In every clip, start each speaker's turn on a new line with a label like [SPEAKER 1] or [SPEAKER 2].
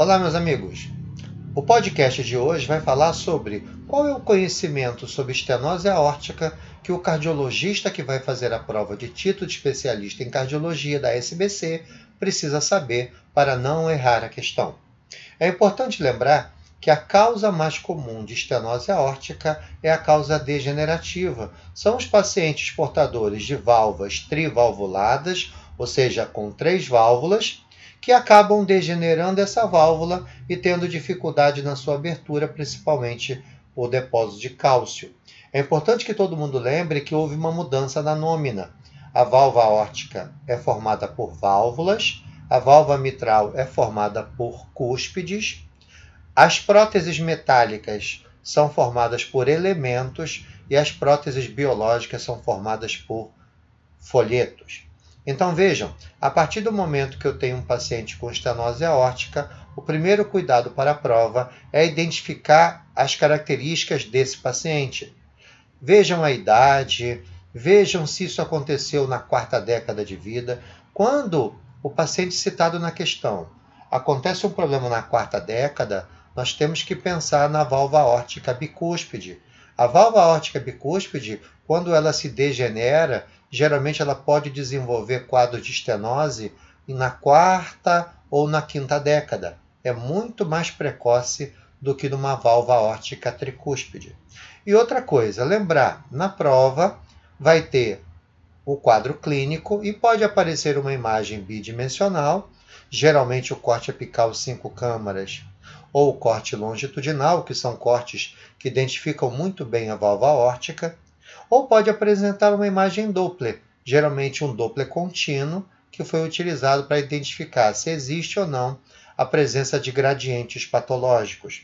[SPEAKER 1] Olá, meus amigos. O podcast de hoje vai falar sobre qual é o conhecimento sobre estenose aórtica que o cardiologista que vai fazer a prova de título de especialista em cardiologia da SBC precisa saber para não errar a questão. É importante lembrar que a causa mais comum de estenose aórtica é a causa degenerativa. São os pacientes portadores de válvulas trivalvuladas, ou seja, com três válvulas, que acabam degenerando essa válvula e tendo dificuldade na sua abertura, principalmente por depósito de cálcio. É importante que todo mundo lembre que houve uma mudança na nômina. A válvula aórtica é formada por válvulas, a válvula mitral é formada por cúspides, as próteses metálicas são formadas por elementos e as próteses biológicas são formadas por folhetos. Então vejam, a partir do momento que eu tenho um paciente com estenose aórtica, o primeiro cuidado para a prova é identificar as características desse paciente. Vejam a idade, vejam se isso aconteceu na quarta década de vida. Quando o paciente citado na questão acontece um problema na quarta década, nós temos que pensar na válvula aórtica bicúspide. A válvula aórtica bicúspide, quando ela se degenera, geralmente ela pode desenvolver quadro de estenose na quarta ou na quinta década. É muito mais precoce do que numa válvula aórtica tricúspide. E outra coisa, lembrar, na prova vai ter o quadro clínico e pode aparecer uma imagem bidimensional, geralmente o corte apical cinco câmaras ou o corte longitudinal, que são cortes que identificam muito bem a válvula aórtica, ou pode apresentar uma imagem Doppler, geralmente um Doppler contínuo, que foi utilizado para identificar se existe ou não a presença de gradientes patológicos.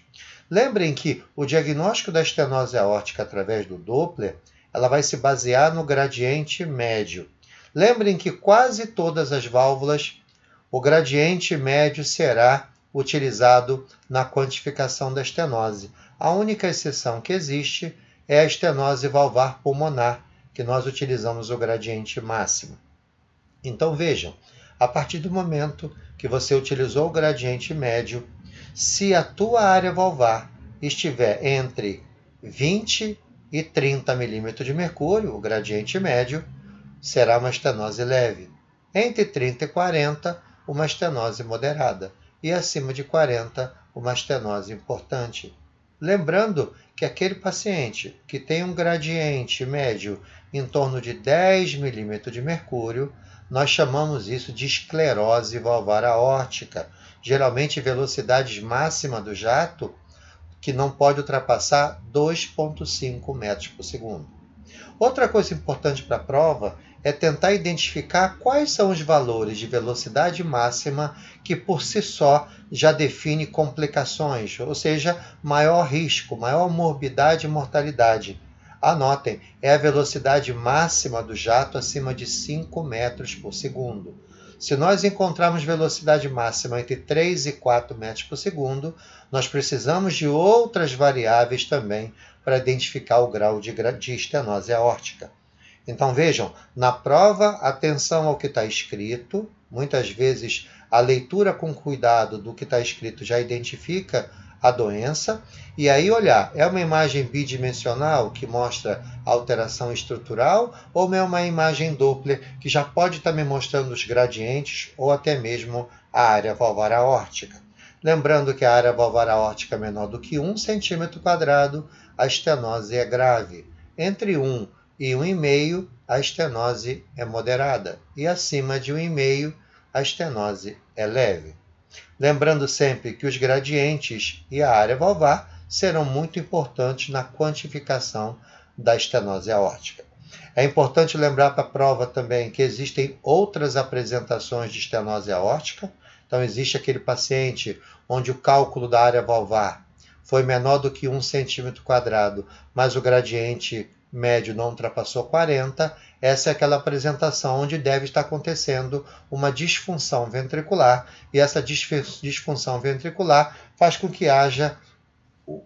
[SPEAKER 1] Lembrem que o diagnóstico da estenose aórtica através do Doppler, ela vai se basear no gradiente médio. Lembrem que quase todas as válvulas, o gradiente médio será utilizado na quantificação da estenose. A única exceção que existe é a estenose valvar pulmonar, que nós utilizamos o gradiente máximo. Então vejam, a partir do momento que você utilizou o gradiente médio, se a tua área valvar estiver entre 20 e 30 milímetros de mercúrio, o gradiente médio, será uma estenose leve. Entre 30 e 40, uma estenose moderada. E acima de 40, uma estenose importante. Lembrando que aquele paciente que tem um gradiente médio em torno de 10 milímetros de mercúrio, nós chamamos isso de esclerose valvar aórtica, geralmente velocidades máxima do jato que não pode ultrapassar 2,5 metros por segundo. Outra coisa importante para a prova é tentar identificar quais são os valores de velocidade máxima que por si só já define complicações, ou seja, maior risco, maior morbidade e mortalidade. Anotem, é a velocidade máxima do jato acima de 5 metros por segundo. Se nós encontrarmos velocidade máxima entre 3 e 4 metros por segundo, nós precisamos de outras variáveis também para identificar o grau de, de estenose aórtica. Então vejam, na prova, atenção ao que está escrito. Muitas vezes a leitura com cuidado do que está escrito já identifica a doença. E aí olhar, é uma imagem bidimensional que mostra alteração estrutural ou é uma imagem Doppler que já pode estar me mostrando os gradientes ou até mesmo a área valvar aórtica. Lembrando que a área valvar aórtica é menor do que 1 centímetro quadrado, a estenose é grave. Entre 1 e 1,5 a estenose é moderada e acima de 1,5 a estenose é leve. Lembrando sempre que os gradientes e a área valvar serão muito importantes na quantificação da estenose aórtica. É importante lembrar para a prova também que existem outras apresentações de estenose aórtica. Então, existe aquele paciente onde o cálculo da área valvar foi menor do que 1 centímetro quadrado, mas o gradiente médio não ultrapassou 40, essa é aquela apresentação onde deve estar acontecendo uma disfunção ventricular, e essa disfunção ventricular faz com que haja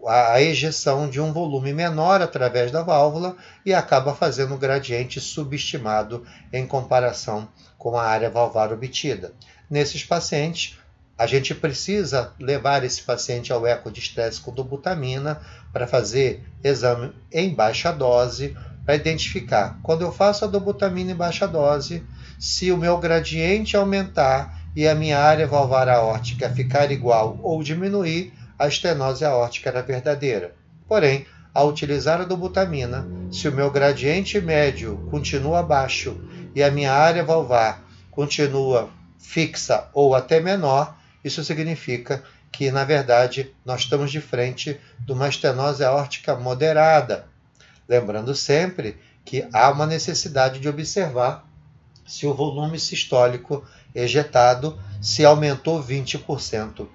[SPEAKER 1] a ejeção de um volume menor através da válvula e acaba fazendo um gradiente subestimado em comparação com a área valvar obtida. Nesses pacientes, a gente precisa levar esse paciente ao eco de estresse com dobutamina para fazer exame em baixa dose, para identificar quando eu faço a dobutamina em baixa dose, se o meu gradiente aumentar e a minha área valvar aórtica ficar igual ou diminuir, a estenose aórtica era verdadeira. Porém, ao utilizar a dobutamina, se o meu gradiente médio continua baixo e a minha área valvar continua fixa ou até menor, isso significa que, na verdade, nós estamos de frente de uma estenose aórtica moderada. Lembrando sempre que há uma necessidade de observar se o volume sistólico ejetado se aumentou 20%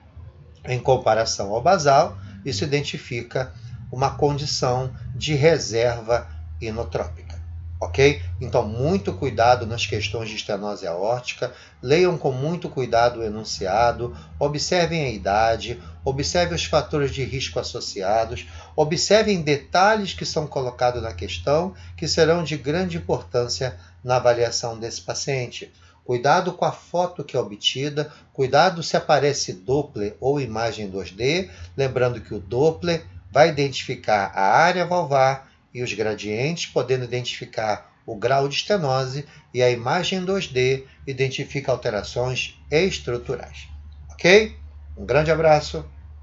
[SPEAKER 1] em comparação ao basal, isso identifica uma condição de reserva inotrópica ok? Então, muito cuidado nas questões de estenose aórtica, leiam com muito cuidado o enunciado, observem a idade, observem os fatores de risco associados, observem detalhes que são colocados na questão que serão de grande importância na avaliação desse paciente. Cuidado com a foto que é obtida, cuidado se aparece Doppler ou imagem 2D, lembrando que o Doppler vai identificar a área valvar e os gradientes, podendo identificar o grau de estenose, e a imagem 2D identifica alterações estruturais. Ok? Um grande abraço